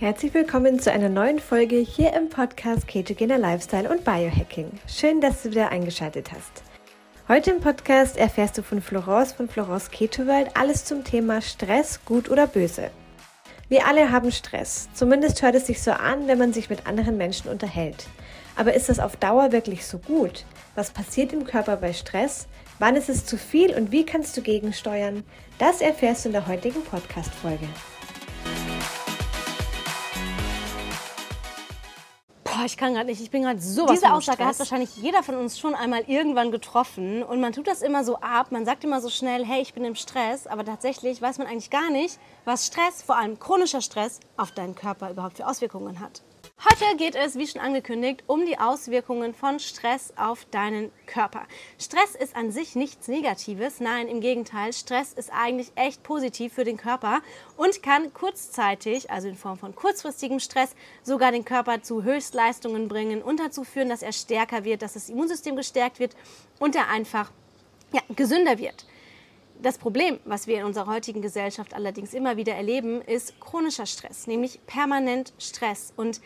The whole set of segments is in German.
Herzlich willkommen zu einer neuen Folge hier im Podcast Ketogener Lifestyle und Biohacking. Schön, dass du wieder eingeschaltet hast. Heute im Podcast erfährst du von Florence von Florence Keto alles zum Thema Stress, gut oder böse. Wir alle haben Stress. Zumindest hört es sich so an, wenn man sich mit anderen Menschen unterhält. Aber ist das auf Dauer wirklich so gut? Was passiert im Körper bei Stress? Wann ist es zu viel und wie kannst du gegensteuern? Das erfährst du in der heutigen Podcast-Folge. Boah, ich kann gerade nicht. Ich bin gerade so Diese Aussage hat wahrscheinlich jeder von uns schon einmal irgendwann getroffen. Und man tut das immer so ab. Man sagt immer so schnell, hey, ich bin im Stress. Aber tatsächlich weiß man eigentlich gar nicht, was Stress, vor allem chronischer Stress, auf deinen Körper überhaupt für Auswirkungen hat. Heute geht es, wie schon angekündigt, um die Auswirkungen von Stress auf deinen Körper. Stress ist an sich nichts Negatives, nein, im Gegenteil, Stress ist eigentlich echt positiv für den Körper und kann kurzzeitig, also in Form von kurzfristigem Stress, sogar den Körper zu Höchstleistungen bringen und dazu führen, dass er stärker wird, dass das Immunsystem gestärkt wird und er einfach ja, gesünder wird. Das Problem, was wir in unserer heutigen Gesellschaft allerdings immer wieder erleben, ist chronischer Stress, nämlich permanent Stress. Und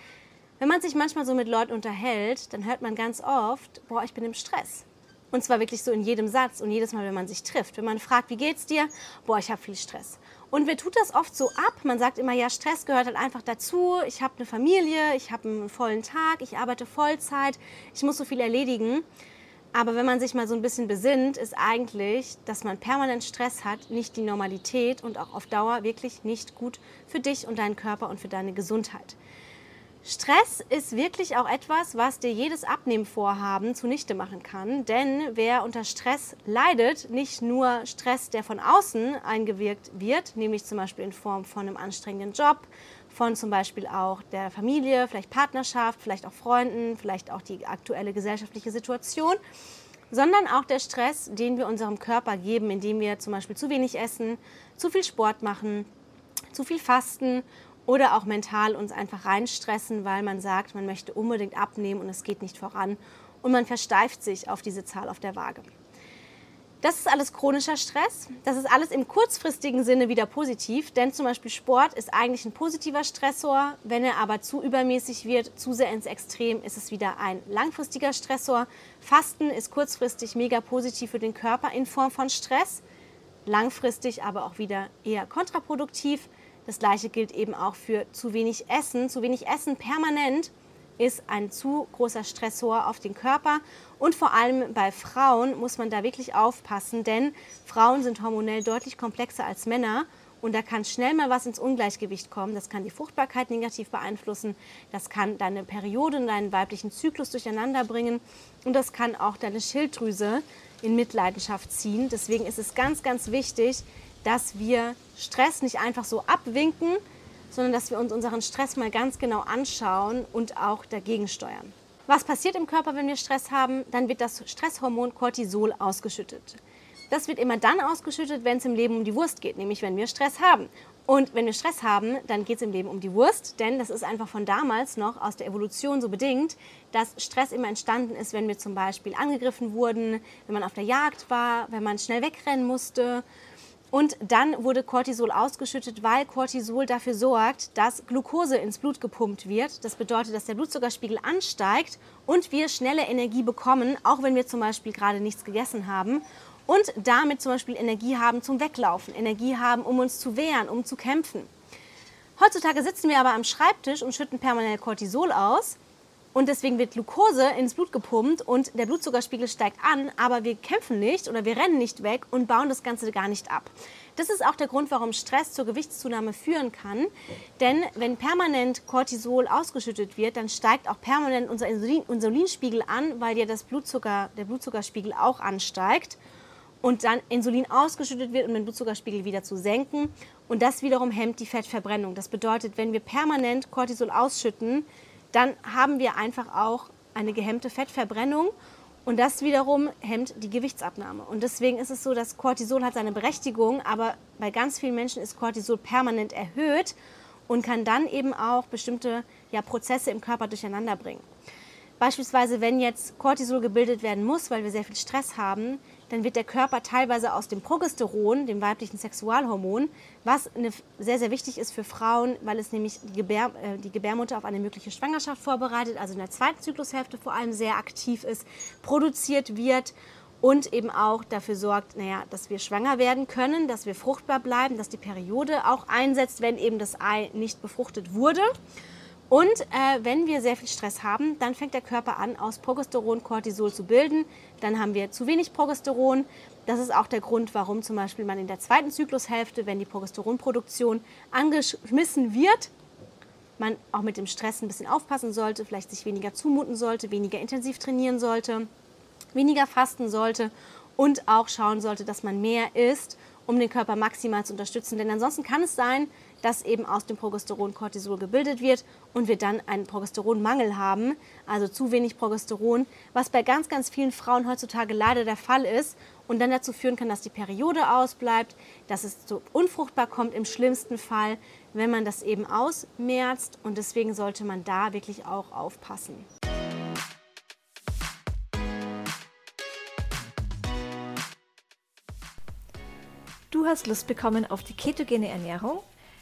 wenn man sich manchmal so mit Leuten unterhält, dann hört man ganz oft, boah, ich bin im Stress. Und zwar wirklich so in jedem Satz und jedes Mal, wenn man sich trifft. Wenn man fragt, wie geht's dir? Boah, ich habe viel Stress. Und wer tut das oft so ab? Man sagt immer, ja, Stress gehört halt einfach dazu. Ich habe eine Familie, ich habe einen vollen Tag, ich arbeite Vollzeit, ich muss so viel erledigen. Aber wenn man sich mal so ein bisschen besinnt, ist eigentlich, dass man permanent Stress hat, nicht die Normalität und auch auf Dauer wirklich nicht gut für dich und deinen Körper und für deine Gesundheit. Stress ist wirklich auch etwas, was dir jedes Abnehmvorhaben zunichte machen kann. Denn wer unter Stress leidet, nicht nur Stress, der von außen eingewirkt wird, nämlich zum Beispiel in Form von einem anstrengenden Job, von zum Beispiel auch der Familie, vielleicht Partnerschaft, vielleicht auch Freunden, vielleicht auch die aktuelle gesellschaftliche Situation, sondern auch der Stress, den wir unserem Körper geben, indem wir zum Beispiel zu wenig essen, zu viel Sport machen, zu viel fasten oder auch mental uns einfach reinstressen, weil man sagt, man möchte unbedingt abnehmen und es geht nicht voran und man versteift sich auf diese Zahl auf der Waage. Das ist alles chronischer Stress. Das ist alles im kurzfristigen Sinne wieder positiv, denn zum Beispiel Sport ist eigentlich ein positiver Stressor. Wenn er aber zu übermäßig wird, zu sehr ins Extrem, ist es wieder ein langfristiger Stressor. Fasten ist kurzfristig mega positiv für den Körper in Form von Stress, langfristig aber auch wieder eher kontraproduktiv. Das gleiche gilt eben auch für zu wenig Essen. Zu wenig Essen permanent ist ein zu großer Stressor auf den Körper. Und vor allem bei Frauen muss man da wirklich aufpassen, denn Frauen sind hormonell deutlich komplexer als Männer. Und da kann schnell mal was ins Ungleichgewicht kommen. Das kann die Fruchtbarkeit negativ beeinflussen. Das kann deine Periode und deinen weiblichen Zyklus durcheinander bringen. Und das kann auch deine Schilddrüse in Mitleidenschaft ziehen. Deswegen ist es ganz, ganz wichtig, dass wir Stress nicht einfach so abwinken, sondern dass wir uns unseren Stress mal ganz genau anschauen und auch dagegen steuern. Was passiert im Körper, wenn wir Stress haben? Dann wird das Stresshormon Cortisol ausgeschüttet. Das wird immer dann ausgeschüttet, wenn es im Leben um die Wurst geht, nämlich wenn wir Stress haben. Und wenn wir Stress haben, dann geht es im Leben um die Wurst, denn das ist einfach von damals noch aus der Evolution so bedingt, dass Stress immer entstanden ist, wenn wir zum Beispiel angegriffen wurden, wenn man auf der Jagd war, wenn man schnell wegrennen musste und dann wurde Cortisol ausgeschüttet, weil Cortisol dafür sorgt, dass Glucose ins Blut gepumpt wird. Das bedeutet, dass der Blutzuckerspiegel ansteigt und wir schnelle Energie bekommen, auch wenn wir zum Beispiel gerade nichts gegessen haben. Und damit zum Beispiel Energie haben zum Weglaufen, Energie haben, um uns zu wehren, um zu kämpfen. Heutzutage sitzen wir aber am Schreibtisch und schütten permanent Cortisol aus. Und deswegen wird Glucose ins Blut gepumpt und der Blutzuckerspiegel steigt an, aber wir kämpfen nicht oder wir rennen nicht weg und bauen das Ganze gar nicht ab. Das ist auch der Grund, warum Stress zur Gewichtszunahme führen kann. Denn wenn permanent Cortisol ausgeschüttet wird, dann steigt auch permanent unser Insulin, Insulinspiegel an, weil ja das Blutzucker, der Blutzuckerspiegel auch ansteigt. Und dann Insulin ausgeschüttet wird, um den Blutzuckerspiegel wieder zu senken. Und das wiederum hemmt die Fettverbrennung. Das bedeutet, wenn wir permanent Cortisol ausschütten, dann haben wir einfach auch eine gehemmte Fettverbrennung und das wiederum hemmt die Gewichtsabnahme. Und deswegen ist es so, dass Cortisol hat seine Berechtigung, aber bei ganz vielen Menschen ist Cortisol permanent erhöht und kann dann eben auch bestimmte ja, Prozesse im Körper durcheinander bringen. Beispielsweise, wenn jetzt Cortisol gebildet werden muss, weil wir sehr viel Stress haben, dann wird der Körper teilweise aus dem Progesteron, dem weiblichen Sexualhormon, was sehr, sehr wichtig ist für Frauen, weil es nämlich die, Gebär, äh, die Gebärmutter auf eine mögliche Schwangerschaft vorbereitet, also in der zweiten Zyklushälfte vor allem sehr aktiv ist, produziert wird und eben auch dafür sorgt, naja, dass wir schwanger werden können, dass wir fruchtbar bleiben, dass die Periode auch einsetzt, wenn eben das Ei nicht befruchtet wurde. Und äh, wenn wir sehr viel Stress haben, dann fängt der Körper an, aus Progesteron Cortisol zu bilden. Dann haben wir zu wenig Progesteron. Das ist auch der Grund, warum zum Beispiel man in der zweiten Zyklushälfte, wenn die Progesteronproduktion angeschmissen wird, man auch mit dem Stress ein bisschen aufpassen sollte, vielleicht sich weniger zumuten sollte, weniger intensiv trainieren sollte weniger fasten sollte und auch schauen sollte, dass man mehr isst, um den Körper maximal zu unterstützen. Denn ansonsten kann es sein, dass eben aus dem Progesteron Cortisol gebildet wird und wir dann einen Progesteronmangel haben, also zu wenig Progesteron, was bei ganz, ganz vielen Frauen heutzutage leider der Fall ist und dann dazu führen kann, dass die Periode ausbleibt, dass es zu unfruchtbar kommt im schlimmsten Fall, wenn man das eben ausmerzt und deswegen sollte man da wirklich auch aufpassen. Du hast Lust bekommen auf die ketogene Ernährung?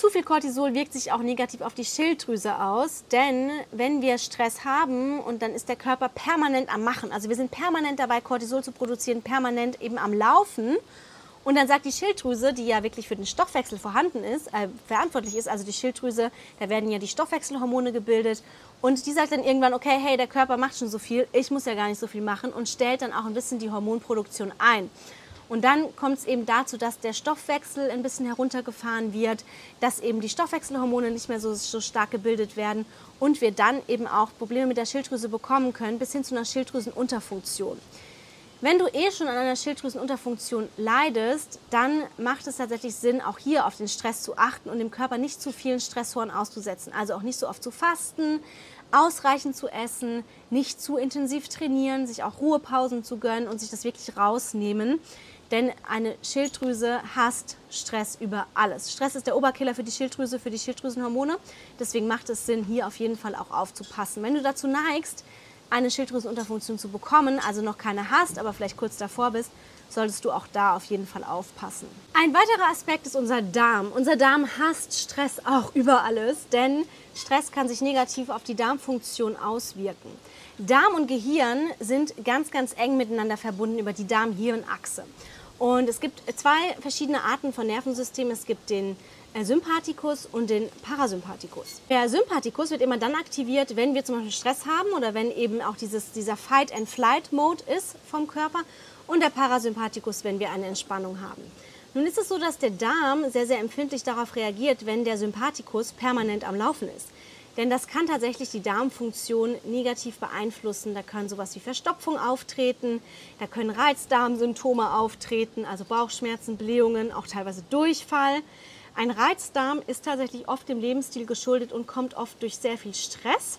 Zu viel Cortisol wirkt sich auch negativ auf die Schilddrüse aus, denn wenn wir Stress haben und dann ist der Körper permanent am Machen, also wir sind permanent dabei, Cortisol zu produzieren, permanent eben am Laufen und dann sagt die Schilddrüse, die ja wirklich für den Stoffwechsel vorhanden ist, äh, verantwortlich ist, also die Schilddrüse, da werden ja die Stoffwechselhormone gebildet. Und die sagt dann irgendwann, okay, hey, der Körper macht schon so viel, ich muss ja gar nicht so viel machen und stellt dann auch ein bisschen die Hormonproduktion ein. Und dann kommt es eben dazu, dass der Stoffwechsel ein bisschen heruntergefahren wird, dass eben die Stoffwechselhormone nicht mehr so, so stark gebildet werden und wir dann eben auch Probleme mit der Schilddrüse bekommen können, bis hin zu einer Schilddrüsenunterfunktion. Wenn du eh schon an einer Schilddrüsenunterfunktion leidest, dann macht es tatsächlich Sinn, auch hier auf den Stress zu achten und dem Körper nicht zu vielen Stressoren auszusetzen. Also auch nicht so oft zu fasten, ausreichend zu essen, nicht zu intensiv trainieren, sich auch Ruhepausen zu gönnen und sich das wirklich rausnehmen. Denn eine Schilddrüse hasst Stress über alles. Stress ist der Oberkiller für die Schilddrüse, für die Schilddrüsenhormone. Deswegen macht es Sinn, hier auf jeden Fall auch aufzupassen. Wenn du dazu neigst, eine Schilddrüsenunterfunktion zu bekommen, also noch keine hast, aber vielleicht kurz davor bist, solltest du auch da auf jeden Fall aufpassen. Ein weiterer Aspekt ist unser Darm. Unser Darm hasst Stress auch über alles, denn Stress kann sich negativ auf die Darmfunktion auswirken. Darm und Gehirn sind ganz, ganz eng miteinander verbunden über die Darm-Hirn-Achse. Und es gibt zwei verschiedene Arten von Nervensystemen. Es gibt den äh, Sympathikus und den Parasympathikus. Der Sympathikus wird immer dann aktiviert, wenn wir zum Beispiel Stress haben oder wenn eben auch dieses, dieser Fight-and-Flight-Mode ist vom Körper und der Parasympathikus, wenn wir eine Entspannung haben. Nun ist es so, dass der Darm sehr, sehr empfindlich darauf reagiert, wenn der Sympathikus permanent am Laufen ist. Denn das kann tatsächlich die Darmfunktion negativ beeinflussen. Da können sowas wie Verstopfung auftreten, da können Reizdarmsymptome auftreten, also Bauchschmerzen, Blähungen, auch teilweise Durchfall. Ein Reizdarm ist tatsächlich oft dem Lebensstil geschuldet und kommt oft durch sehr viel Stress,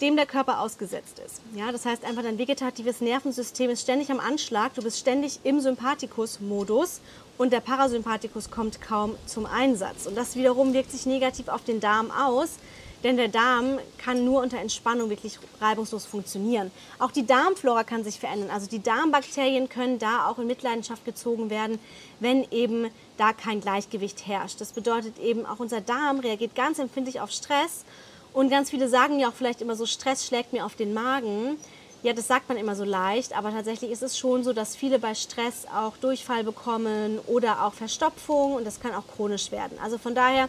dem der Körper ausgesetzt ist. Ja, das heißt einfach, dein vegetatives Nervensystem ist ständig am Anschlag, du bist ständig im Sympathikus-Modus und der Parasympathikus kommt kaum zum Einsatz. Und das wiederum wirkt sich negativ auf den Darm aus, denn der Darm kann nur unter Entspannung wirklich reibungslos funktionieren. Auch die Darmflora kann sich verändern. Also die Darmbakterien können da auch in Mitleidenschaft gezogen werden, wenn eben da kein Gleichgewicht herrscht. Das bedeutet eben, auch unser Darm reagiert ganz empfindlich auf Stress. Und ganz viele sagen ja auch vielleicht immer so, Stress schlägt mir auf den Magen. Ja, das sagt man immer so leicht, aber tatsächlich ist es schon so, dass viele bei Stress auch Durchfall bekommen oder auch Verstopfung und das kann auch chronisch werden. Also von daher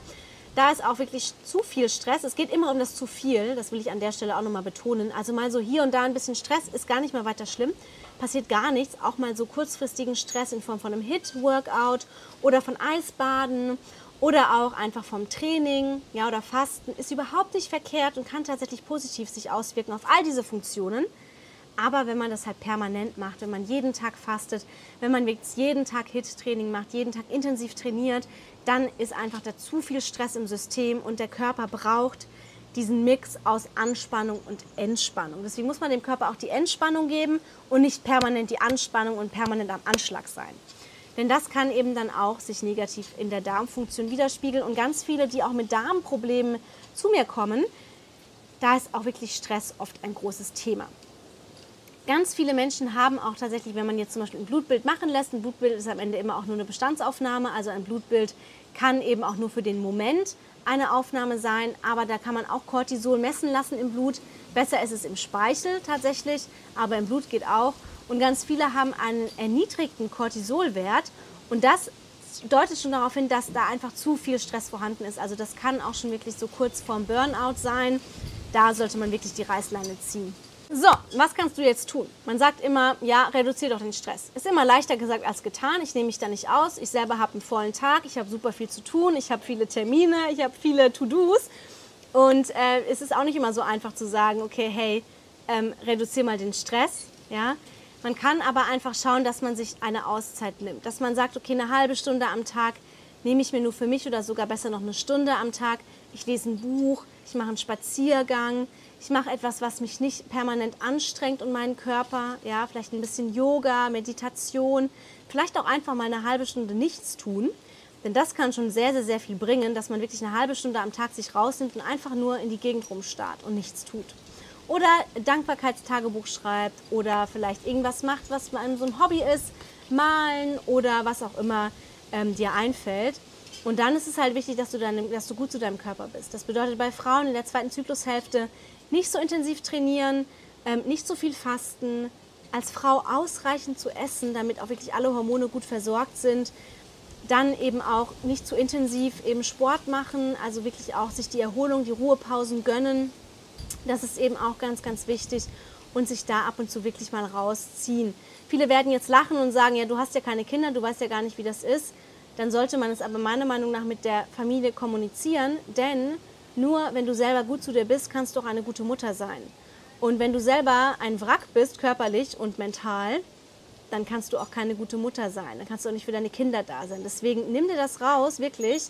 da ist auch wirklich zu viel Stress. Es geht immer um das zu viel, das will ich an der Stelle auch nochmal betonen. Also mal so hier und da ein bisschen Stress ist gar nicht mehr weiter schlimm, passiert gar nichts. Auch mal so kurzfristigen Stress in Form von einem Hit-Workout oder von Eisbaden oder auch einfach vom Training ja, oder Fasten ist überhaupt nicht verkehrt und kann tatsächlich positiv sich auswirken auf all diese Funktionen. Aber wenn man das halt permanent macht, wenn man jeden Tag fastet, wenn man jeden Tag HIT-Training macht, jeden Tag intensiv trainiert, dann ist einfach da zu viel Stress im System und der Körper braucht diesen Mix aus Anspannung und Entspannung. Deswegen muss man dem Körper auch die Entspannung geben und nicht permanent die Anspannung und permanent am Anschlag sein. Denn das kann eben dann auch sich negativ in der Darmfunktion widerspiegeln. Und ganz viele, die auch mit Darmproblemen zu mir kommen, da ist auch wirklich Stress oft ein großes Thema. Ganz viele Menschen haben auch tatsächlich, wenn man jetzt zum Beispiel ein Blutbild machen lässt, ein Blutbild ist am Ende immer auch nur eine Bestandsaufnahme, also ein Blutbild kann eben auch nur für den Moment eine Aufnahme sein, aber da kann man auch Cortisol messen lassen im Blut. Besser ist es im Speichel tatsächlich, aber im Blut geht auch. Und ganz viele haben einen erniedrigten Cortisolwert und das deutet schon darauf hin, dass da einfach zu viel Stress vorhanden ist. Also das kann auch schon wirklich so kurz vorm Burnout sein. Da sollte man wirklich die Reißleine ziehen. So, was kannst du jetzt tun? Man sagt immer, ja, reduziere doch den Stress. Ist immer leichter gesagt als getan. Ich nehme mich da nicht aus. Ich selber habe einen vollen Tag. Ich habe super viel zu tun. Ich habe viele Termine. Ich habe viele To-Dos. Und äh, es ist auch nicht immer so einfach zu sagen, okay, hey, ähm, reduziere mal den Stress. Ja? Man kann aber einfach schauen, dass man sich eine Auszeit nimmt. Dass man sagt, okay, eine halbe Stunde am Tag nehme ich mir nur für mich oder sogar besser noch eine Stunde am Tag. Ich lese ein Buch, ich mache einen Spaziergang, ich mache etwas, was mich nicht permanent anstrengt und meinen Körper, ja, vielleicht ein bisschen Yoga, Meditation, vielleicht auch einfach mal eine halbe Stunde nichts tun. Denn das kann schon sehr, sehr, sehr viel bringen, dass man wirklich eine halbe Stunde am Tag sich rausnimmt und einfach nur in die Gegend rumstarrt und nichts tut. Oder Dankbarkeitstagebuch schreibt oder vielleicht irgendwas macht, was einem so ein Hobby ist, malen oder was auch immer ähm, dir einfällt. Und dann ist es halt wichtig, dass du, dein, dass du gut zu deinem Körper bist. Das bedeutet bei Frauen in der zweiten Zyklushälfte nicht so intensiv trainieren, ähm, nicht so viel fasten, als Frau ausreichend zu essen, damit auch wirklich alle Hormone gut versorgt sind. Dann eben auch nicht zu intensiv eben Sport machen, also wirklich auch sich die Erholung, die Ruhepausen gönnen. Das ist eben auch ganz, ganz wichtig und sich da ab und zu wirklich mal rausziehen. Viele werden jetzt lachen und sagen, ja, du hast ja keine Kinder, du weißt ja gar nicht, wie das ist. Dann sollte man es aber meiner Meinung nach mit der Familie kommunizieren, denn nur wenn du selber gut zu dir bist, kannst du auch eine gute Mutter sein. Und wenn du selber ein Wrack bist, körperlich und mental, dann kannst du auch keine gute Mutter sein. Dann kannst du auch nicht für deine Kinder da sein. Deswegen nimm dir das raus, wirklich.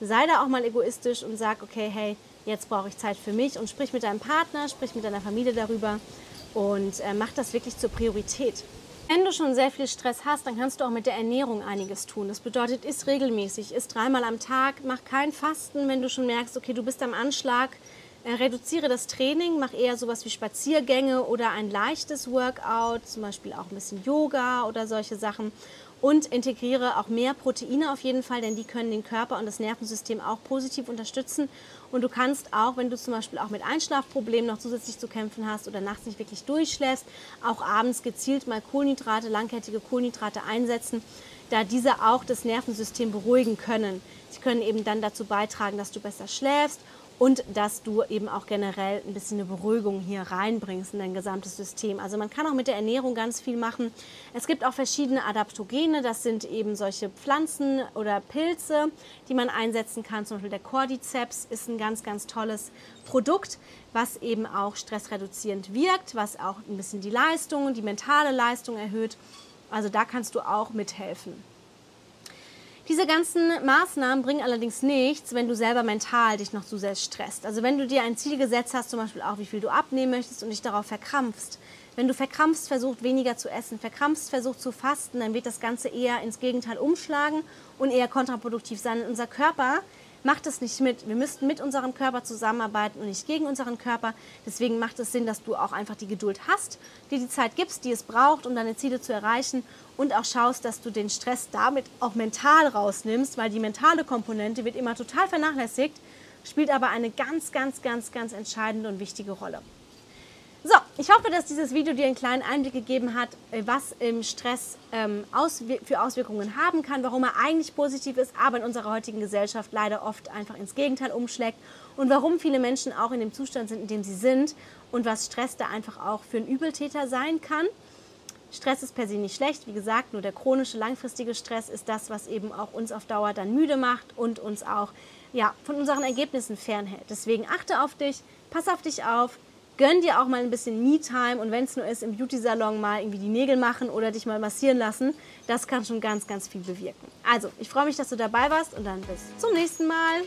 Sei da auch mal egoistisch und sag, okay, hey, jetzt brauche ich Zeit für mich und sprich mit deinem Partner, sprich mit deiner Familie darüber und äh, mach das wirklich zur Priorität. Wenn du schon sehr viel Stress hast, dann kannst du auch mit der Ernährung einiges tun. Das bedeutet, isst regelmäßig, isst dreimal am Tag, mach kein Fasten, wenn du schon merkst, okay, du bist am Anschlag. Äh, reduziere das Training, mach eher sowas wie Spaziergänge oder ein leichtes Workout, zum Beispiel auch ein bisschen Yoga oder solche Sachen und integriere auch mehr Proteine auf jeden Fall, denn die können den Körper und das Nervensystem auch positiv unterstützen. Und du kannst auch, wenn du zum Beispiel auch mit Einschlafproblemen noch zusätzlich zu kämpfen hast oder nachts nicht wirklich durchschläfst, auch abends gezielt mal Kohlenhydrate, langkettige Kohlenhydrate einsetzen, da diese auch das Nervensystem beruhigen können. Sie können eben dann dazu beitragen, dass du besser schläfst und dass du eben auch generell ein bisschen eine Beruhigung hier reinbringst in dein gesamtes System. Also man kann auch mit der Ernährung ganz viel machen. Es gibt auch verschiedene Adaptogene, das sind eben solche Pflanzen oder Pilze, die man einsetzen kann. Zum Beispiel der Cordyceps ist ein ganz, ganz tolles Produkt, was eben auch stressreduzierend wirkt, was auch ein bisschen die Leistung, die mentale Leistung erhöht. Also da kannst du auch mithelfen. Diese ganzen Maßnahmen bringen allerdings nichts, wenn du selber mental dich noch zu sehr stresst. Also wenn du dir ein Ziel gesetzt hast, zum Beispiel auch, wie viel du abnehmen möchtest und dich darauf verkrampfst. Wenn du verkrampfst versucht, weniger zu essen, verkrampfst versucht zu fasten, dann wird das Ganze eher ins Gegenteil umschlagen und eher kontraproduktiv sein. Unser Körper macht es nicht mit. Wir müssten mit unserem Körper zusammenarbeiten und nicht gegen unseren Körper. Deswegen macht es Sinn, dass du auch einfach die Geduld hast, dir die Zeit gibst, die es braucht, um deine Ziele zu erreichen und auch schaust, dass du den Stress damit auch mental rausnimmst, weil die mentale Komponente wird immer total vernachlässigt, spielt aber eine ganz, ganz, ganz, ganz entscheidende und wichtige Rolle. Ich hoffe, dass dieses Video dir einen kleinen Einblick gegeben hat, äh, was im Stress ähm, auswir für Auswirkungen haben kann, warum er eigentlich positiv ist, aber in unserer heutigen Gesellschaft leider oft einfach ins Gegenteil umschlägt und warum viele Menschen auch in dem Zustand sind, in dem sie sind und was Stress da einfach auch für einen Übeltäter sein kann. Stress ist per se nicht schlecht, wie gesagt, nur der chronische, langfristige Stress ist das, was eben auch uns auf Dauer dann müde macht und uns auch ja, von unseren Ergebnissen fernhält. Deswegen achte auf dich, pass auf dich auf, gönn dir auch mal ein bisschen Me-Time und wenn es nur ist, im Beauty-Salon mal irgendwie die Nägel machen oder dich mal massieren lassen, das kann schon ganz, ganz viel bewirken. Also, ich freue mich, dass du dabei warst und dann bis zum nächsten Mal.